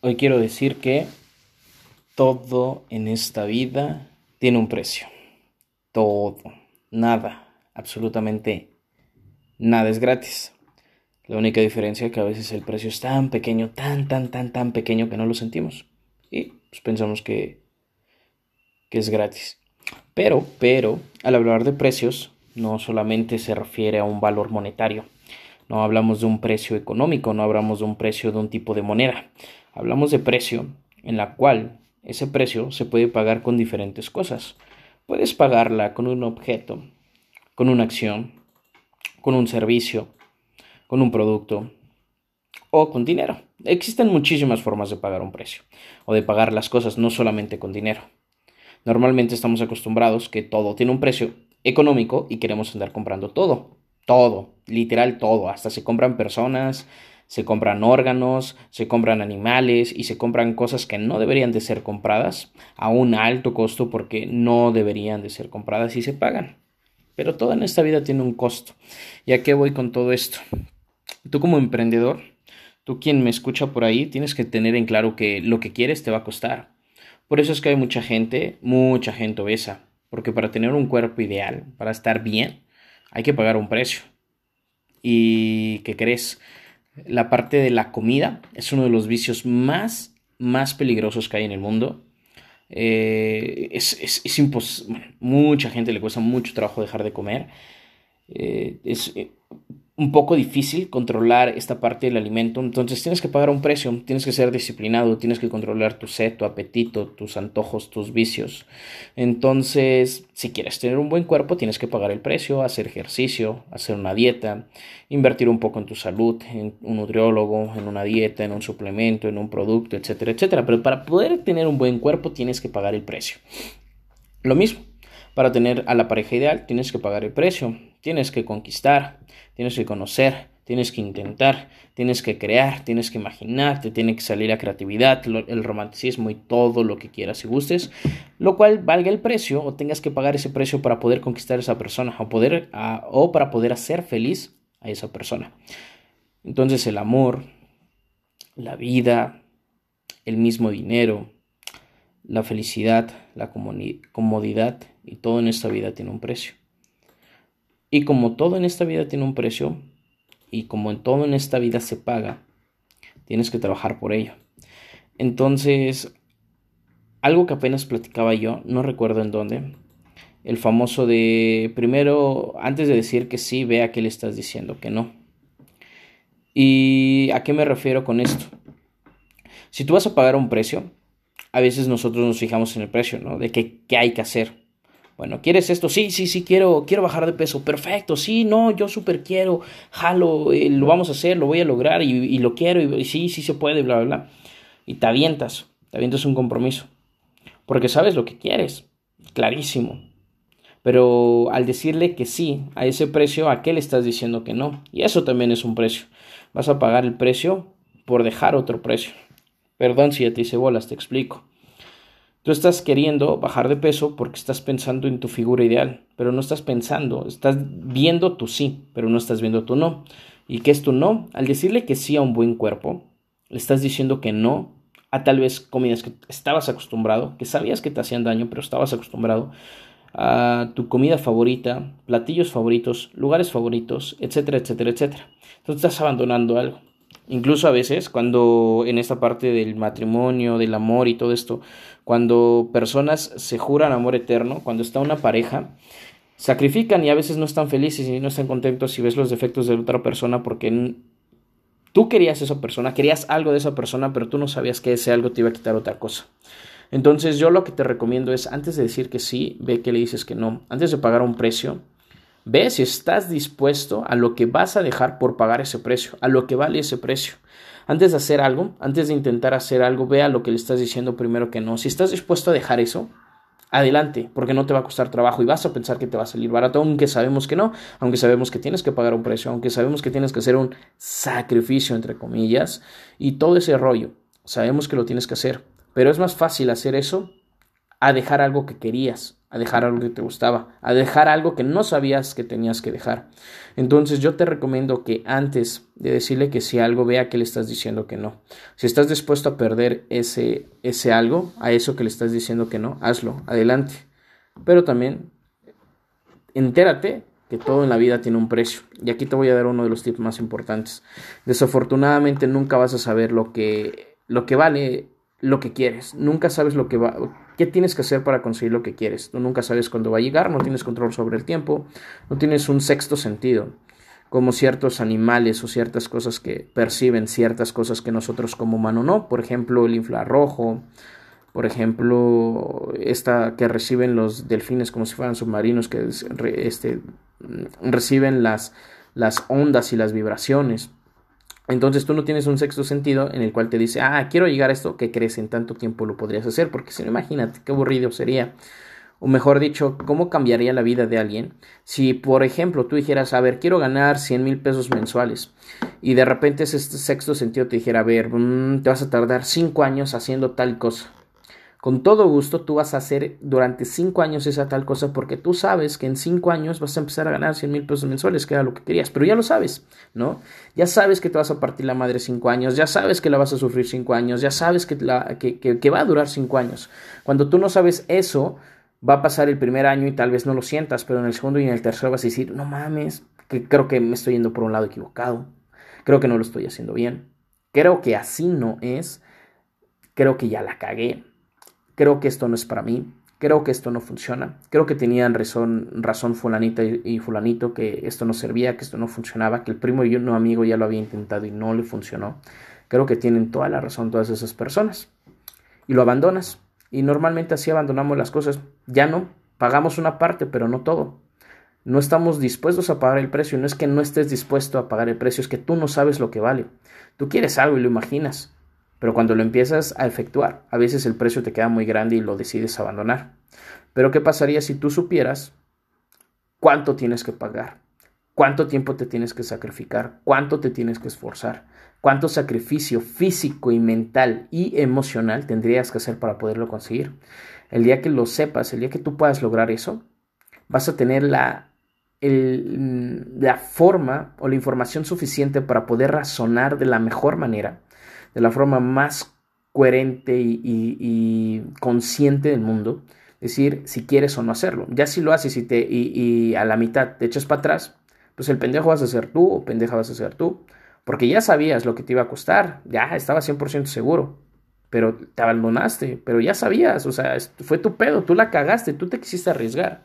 Hoy quiero decir que todo en esta vida tiene un precio. Todo. Nada. Absolutamente nada es gratis. La única diferencia es que a veces el precio es tan pequeño, tan, tan, tan, tan pequeño que no lo sentimos. Y pues, pensamos que, que es gratis. Pero, pero, al hablar de precios, no solamente se refiere a un valor monetario. No hablamos de un precio económico, no hablamos de un precio de un tipo de moneda. Hablamos de precio en la cual ese precio se puede pagar con diferentes cosas. Puedes pagarla con un objeto, con una acción, con un servicio, con un producto o con dinero. Existen muchísimas formas de pagar un precio o de pagar las cosas, no solamente con dinero. Normalmente estamos acostumbrados que todo tiene un precio económico y queremos andar comprando todo. Todo, literal todo. Hasta se compran personas, se compran órganos, se compran animales y se compran cosas que no deberían de ser compradas a un alto costo porque no deberían de ser compradas y se pagan. Pero todo en esta vida tiene un costo. ¿Y a qué voy con todo esto? Tú como emprendedor, tú quien me escucha por ahí, tienes que tener en claro que lo que quieres te va a costar. Por eso es que hay mucha gente, mucha gente obesa, porque para tener un cuerpo ideal, para estar bien, hay que pagar un precio. ¿Y qué crees? La parte de la comida es uno de los vicios más, más peligrosos que hay en el mundo. Eh, es, es, es imposible. mucha gente le cuesta mucho trabajo dejar de comer. Eh, es, eh, un poco difícil controlar esta parte del alimento, entonces tienes que pagar un precio, tienes que ser disciplinado, tienes que controlar tu sed, tu apetito, tus antojos, tus vicios. Entonces, si quieres tener un buen cuerpo, tienes que pagar el precio, hacer ejercicio, hacer una dieta, invertir un poco en tu salud, en un nutriólogo, en una dieta, en un suplemento, en un producto, etcétera, etcétera. Pero para poder tener un buen cuerpo, tienes que pagar el precio. Lo mismo, para tener a la pareja ideal, tienes que pagar el precio Tienes que conquistar, tienes que conocer, tienes que intentar, tienes que crear, tienes que imaginar, te tiene que salir la creatividad, el romanticismo y todo lo que quieras y gustes, lo cual valga el precio o tengas que pagar ese precio para poder conquistar a esa persona o, poder, o para poder hacer feliz a esa persona. Entonces el amor, la vida, el mismo dinero, la felicidad, la comodidad y todo en esta vida tiene un precio. Y como todo en esta vida tiene un precio, y como en todo en esta vida se paga, tienes que trabajar por ello. Entonces, algo que apenas platicaba yo, no recuerdo en dónde, el famoso de primero, antes de decir que sí, vea que le estás diciendo que no. ¿Y a qué me refiero con esto? Si tú vas a pagar un precio, a veces nosotros nos fijamos en el precio, ¿no? De qué, qué hay que hacer. Bueno, ¿quieres esto? Sí, sí, sí, quiero, quiero bajar de peso. Perfecto, sí, no, yo súper quiero, jalo, eh, lo vamos a hacer, lo voy a lograr y, lo quiero y, sí, sí se puede, bla, bla, bla. Y te avientas, te avientas un compromiso. Porque sabes lo que quieres, clarísimo. Pero al decirle que sí a ese precio, ¿a qué le estás diciendo que no? Y eso también es un precio. Vas a pagar el precio por dejar otro precio. Perdón si ya te hice bolas, te explico. Tú estás queriendo bajar de peso porque estás pensando en tu figura ideal, pero no estás pensando, estás viendo tu sí, pero no estás viendo tu no. ¿Y qué es tu no? Al decirle que sí a un buen cuerpo, le estás diciendo que no a tal vez comidas que estabas acostumbrado, que sabías que te hacían daño, pero estabas acostumbrado a tu comida favorita, platillos favoritos, lugares favoritos, etcétera, etcétera, etcétera. Entonces estás abandonando algo. Incluso a veces, cuando en esta parte del matrimonio, del amor y todo esto, cuando personas se juran amor eterno, cuando está una pareja, sacrifican y a veces no están felices y no están contentos si ves los defectos de otra persona porque tú querías esa persona, querías algo de esa persona, pero tú no sabías que ese algo te iba a quitar otra cosa. Entonces yo lo que te recomiendo es, antes de decir que sí, ve que le dices que no. Antes de pagar un precio, Ve si estás dispuesto a lo que vas a dejar por pagar ese precio, a lo que vale ese precio. Antes de hacer algo, antes de intentar hacer algo, vea lo que le estás diciendo primero que no. Si estás dispuesto a dejar eso, adelante, porque no te va a costar trabajo y vas a pensar que te va a salir barato, aunque sabemos que no, aunque sabemos que tienes que pagar un precio, aunque sabemos que tienes que hacer un sacrificio, entre comillas, y todo ese rollo. Sabemos que lo tienes que hacer, pero es más fácil hacer eso a dejar algo que querías, a dejar algo que te gustaba, a dejar algo que no sabías que tenías que dejar. Entonces yo te recomiendo que antes de decirle que si algo, vea que le estás diciendo que no. Si estás dispuesto a perder ese, ese algo, a eso que le estás diciendo que no, hazlo, adelante. Pero también entérate que todo en la vida tiene un precio. Y aquí te voy a dar uno de los tips más importantes. Desafortunadamente nunca vas a saber lo que, lo que vale lo que quieres. Nunca sabes lo que va, qué tienes que hacer para conseguir lo que quieres. Tú nunca sabes cuándo va a llegar, no tienes control sobre el tiempo, no tienes un sexto sentido, como ciertos animales o ciertas cosas que perciben ciertas cosas que nosotros como humano no. Por ejemplo, el infrarrojo, por ejemplo, esta que reciben los delfines como si fueran submarinos, que este, reciben las, las ondas y las vibraciones. Entonces tú no tienes un sexto sentido en el cual te dice, ah, quiero llegar a esto, que crees en tanto tiempo lo podrías hacer? Porque si no, imagínate qué aburrido sería. O mejor dicho, ¿cómo cambiaría la vida de alguien si, por ejemplo, tú dijeras, a ver, quiero ganar 100 mil pesos mensuales y de repente ese sexto sentido te dijera, a ver, mm, te vas a tardar 5 años haciendo tal cosa? Con todo gusto tú vas a hacer durante cinco años esa tal cosa porque tú sabes que en cinco años vas a empezar a ganar 100 mil pesos mensuales, que era lo que querías, pero ya lo sabes, ¿no? Ya sabes que te vas a partir la madre cinco años, ya sabes que la vas a sufrir cinco años, ya sabes que, la, que, que va a durar cinco años. Cuando tú no sabes eso, va a pasar el primer año y tal vez no lo sientas, pero en el segundo y en el tercero vas a decir, no mames, que creo que me estoy yendo por un lado equivocado, creo que no lo estoy haciendo bien, creo que así no es, creo que ya la cagué creo que esto no es para mí, creo que esto no funciona, creo que tenían razón, razón fulanita y, fulanito que esto no servía, que esto no funcionaba, que el primo y un amigo ya lo había intentado y no le funcionó. Creo que tienen toda la razón todas esas personas. Y lo abandonas. Y normalmente así abandonamos las cosas. Ya no, pagamos una parte, pero no todo. No estamos dispuestos a pagar el precio. No es que no estés dispuesto a pagar el precio, es que tú no sabes lo que vale. Tú quieres algo y lo imaginas pero cuando lo empiezas a efectuar, a veces el precio te queda muy grande y lo decides abandonar. Pero ¿qué pasaría si tú supieras cuánto tienes que pagar? ¿Cuánto tiempo te tienes que sacrificar? ¿Cuánto te tienes que esforzar? ¿Cuánto sacrificio físico y mental y emocional tendrías que hacer para poderlo conseguir? El día que lo sepas, el día que tú puedas lograr eso, vas a tener la, la forma o la información suficiente para poder razonar de la mejor manera de la forma más coherente y, consciente del mundo, decir si quieres o no hacerlo. Ya si lo haces y, te, y, a la mitad te echas para atrás, pues el pendejo vas a ser tú o pendeja vas a ser tú. Porque ya sabías lo que te iba a costar, ya estaba 100% seguro, pero te abandonaste, pero ya sabías, o sea, fue tu pedo, tú la cagaste, tú te quisiste arriesgar.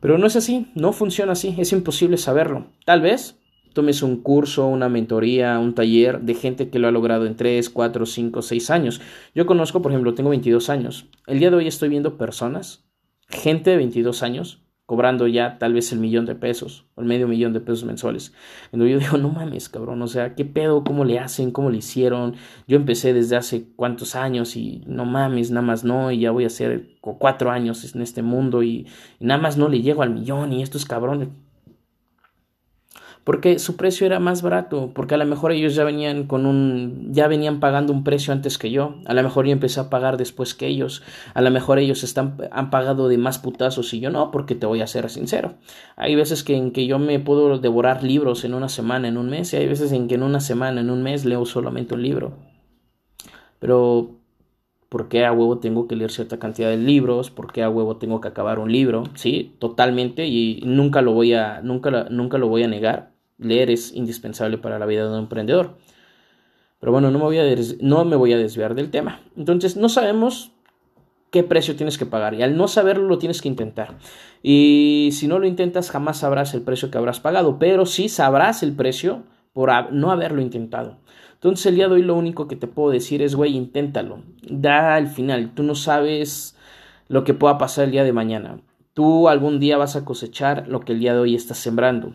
Pero no es así, no funciona así, es imposible saberlo. Tal vez tomes un curso, una mentoría, un taller de gente que lo ha logrado en 3, 4, 5, 6 años. Yo conozco, por ejemplo, tengo 22 años. El día de hoy estoy viendo personas, gente de 22 años, cobrando ya tal vez el millón de pesos o el medio millón de pesos mensuales. Entonces yo digo, no mames, cabrón, o sea, ¿qué pedo? ¿Cómo le hacen? ¿Cómo le hicieron? Yo empecé desde hace cuántos años y no mames, nada más no, y ya voy a hacer cuatro años en este mundo y, y nada más no le llego al millón y estos cabrones porque su precio era más barato, porque a lo mejor ellos ya venían con un ya venían pagando un precio antes que yo, a lo mejor yo empecé a pagar después que ellos, a lo mejor ellos están han pagado de más putazos y yo no, porque te voy a ser sincero. Hay veces que en que yo me puedo devorar libros en una semana, en un mes, y hay veces en que en una semana, en un mes leo solamente un libro. Pero ¿Por qué a huevo tengo que leer cierta cantidad de libros? ¿Por qué a huevo tengo que acabar un libro? Sí, totalmente y nunca lo voy a nunca nunca lo voy a negar leer es indispensable para la vida de un emprendedor. Pero bueno, no me voy a, no me voy a desviar del tema. Entonces, no sabemos qué precio tienes que pagar y al no saberlo lo tienes que intentar. Y si no lo intentas, jamás sabrás el precio que habrás pagado, pero sí sabrás el precio por no haberlo intentado. Entonces, el día de hoy lo único que te puedo decir es, güey, inténtalo. Da al final. Tú no sabes lo que pueda pasar el día de mañana. Tú algún día vas a cosechar lo que el día de hoy estás sembrando.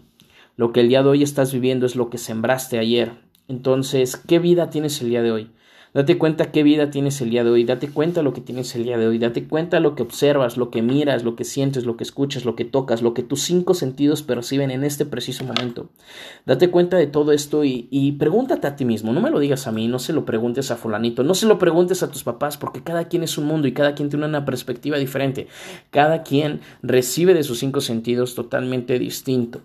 Lo que el día de hoy estás viviendo es lo que sembraste ayer. Entonces, ¿qué vida tienes el día de hoy? Date cuenta qué vida tienes el día de hoy, date cuenta lo que tienes el día de hoy, date cuenta lo que observas, lo que miras, lo que sientes, lo que escuchas, lo que tocas, lo que tus cinco sentidos perciben en este preciso momento. Date cuenta de todo esto y, y pregúntate a ti mismo, no me lo digas a mí, no se lo preguntes a fulanito, no se lo preguntes a tus papás, porque cada quien es un mundo y cada quien tiene una perspectiva diferente, cada quien recibe de sus cinco sentidos totalmente distinto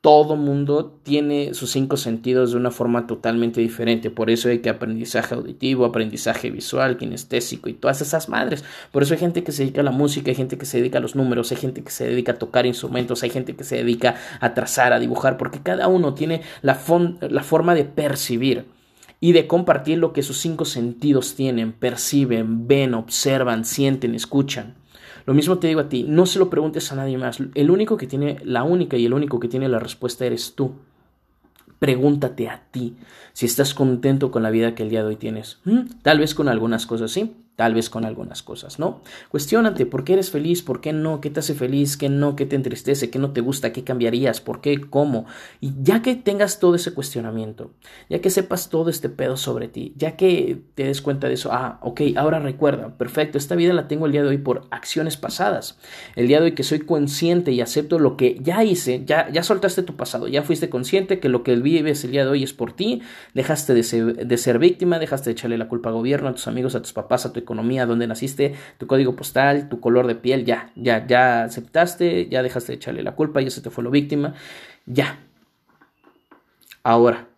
todo mundo tiene sus cinco sentidos de una forma totalmente diferente. Por eso hay que aprendizaje auditivo, aprendizaje visual, kinestésico y todas esas madres. Por eso hay gente que se dedica a la música, hay gente que se dedica a los números, hay gente que se dedica a tocar instrumentos, hay gente que se dedica a trazar, a dibujar, porque cada uno tiene la, la forma de percibir y de compartir lo que sus cinco sentidos tienen, perciben, ven, observan, sienten, escuchan. Lo mismo te digo a ti, no se lo preguntes a nadie más. El único que tiene, la única y el único que tiene la respuesta eres tú. Pregúntate a ti si estás contento con la vida que el día de hoy tienes. ¿Mm? Tal vez con algunas cosas sí, tal vez con algunas cosas, ¿no? Cuestiónate, ¿por qué eres feliz? ¿Por qué no? ¿Qué te hace feliz? ¿Qué no? ¿Qué te entristece? ¿Qué no te gusta? ¿Qué cambiarías? ¿Por qué? ¿Cómo? Y ya que tengas todo ese cuestionamiento, ya que sepas todo este pedo sobre ti, ya que te des cuenta de eso, ah, ok, ahora recuerda, perfecto, esta vida la tengo el día de hoy por acciones pasadas. El día de hoy que soy consciente y acepto lo que ya hice, ya, ya soltaste tu pasado, ya fuiste consciente que lo que vives el día de hoy es por ti, dejaste de ser, víctima, dejaste de echarle la culpa al gobierno, a tus amigos, a tus papás, a tu economía, donde naciste, tu código postal, tu color de piel, ya, ya, ya aceptaste, ya dejaste de echarle la culpa, ya se te fue lo víctima, ya. Ahora,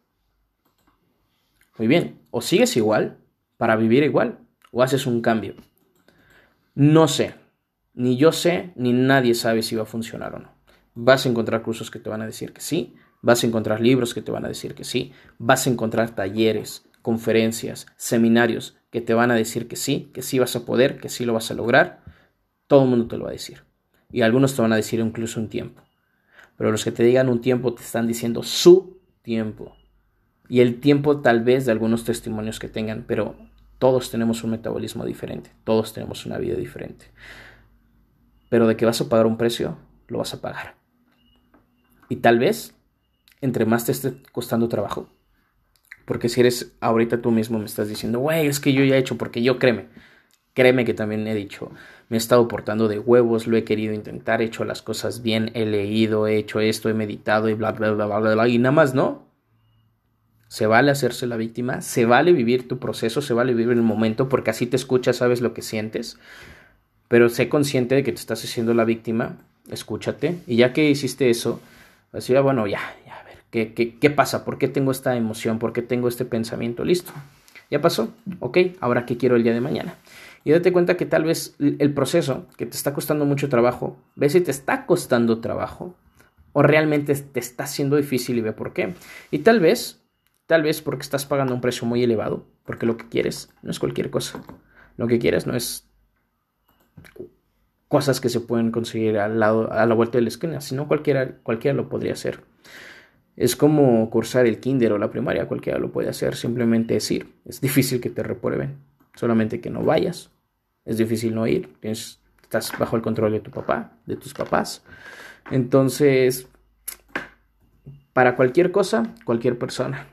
muy bien, o sigues igual para vivir igual, o haces un cambio. No sé, ni yo sé, ni nadie sabe si va a funcionar o no. Vas a encontrar cursos que te van a decir que sí, vas a encontrar libros que te van a decir que sí, vas a encontrar talleres, conferencias, seminarios que te van a decir que sí, que sí vas a poder, que sí lo vas a lograr, todo el mundo te lo va a decir. Y algunos te van a decir incluso un tiempo. Pero los que te digan un tiempo te están diciendo su tiempo. Y el tiempo tal vez de algunos testimonios que tengan, pero todos tenemos un metabolismo diferente, todos tenemos una vida diferente. Pero de que vas a pagar un precio, lo vas a pagar. Y tal vez, entre más te esté costando trabajo, porque si eres ahorita tú mismo me estás diciendo, güey, es que yo ya he hecho, porque yo créeme, créeme que también he dicho, me he estado portando de huevos, lo he querido intentar, he hecho las cosas bien, he leído, he hecho esto, he meditado y bla, bla, bla, bla, bla, bla, y nada más no. Se vale hacerse la víctima, se vale vivir tu proceso, se vale vivir el momento, porque así te escuchas, sabes lo que sientes, pero sé consciente de que te estás haciendo la víctima, escúchate, y ya que hiciste eso, así, ah, bueno, ya, ¿Qué, pasa? ¿Por qué tengo esta emoción? ¿Por qué tengo este pensamiento? Listo. Ya pasó. Ok, ahora qué quiero el día de mañana. Y date cuenta que tal vez el proceso que te está costando mucho trabajo, ve si te está costando trabajo o realmente te está haciendo difícil y ve por qué. Y tal vez, tal vez porque estás pagando un precio muy elevado, porque lo que quieres no es cualquier cosa. Lo que quieres no es cosas que se pueden conseguir al lado, a la vuelta de la esquina, sino cualquiera, cualquiera lo podría hacer. Es como cursar el kinder o la primaria, cualquiera lo puede hacer, simplemente es ir. Es difícil que te reprueben, solamente que no vayas. Es difícil no ir, estás bajo el control de tu papá, de tus papás. Entonces, para cualquier cosa, cualquier persona.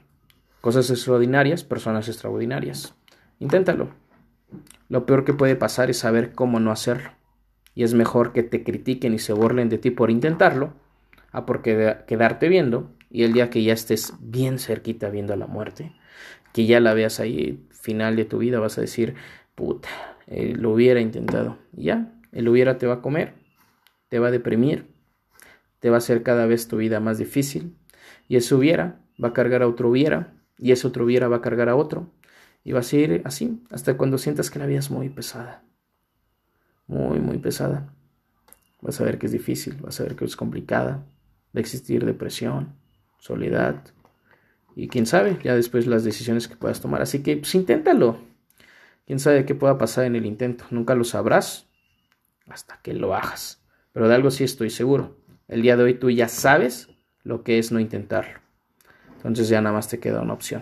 Cosas extraordinarias, personas extraordinarias. Inténtalo. Lo peor que puede pasar es saber cómo no hacerlo. Y es mejor que te critiquen y se burlen de ti por intentarlo, a por quedarte viendo y el día que ya estés bien cerquita viendo la muerte, que ya la veas ahí, final de tu vida, vas a decir, puta, lo hubiera intentado. Y ya, el hubiera te va a comer, te va a deprimir, te va a hacer cada vez tu vida más difícil. Y ese hubiera va a cargar a otro hubiera, y ese otro hubiera va a cargar a otro. Y vas a ir así hasta cuando sientas que la vida es muy pesada. Muy, muy pesada. Vas a ver que es difícil, vas a ver que es complicada. Va a existir depresión, soledad y quién sabe, ya después las decisiones que puedas tomar. Así que pues inténtalo. Quién sabe qué pueda pasar en el intento. Nunca lo sabrás hasta que lo hagas. Pero de algo sí estoy seguro. El día de hoy tú ya sabes lo que es no intentarlo. Entonces ya nada más te queda una opción.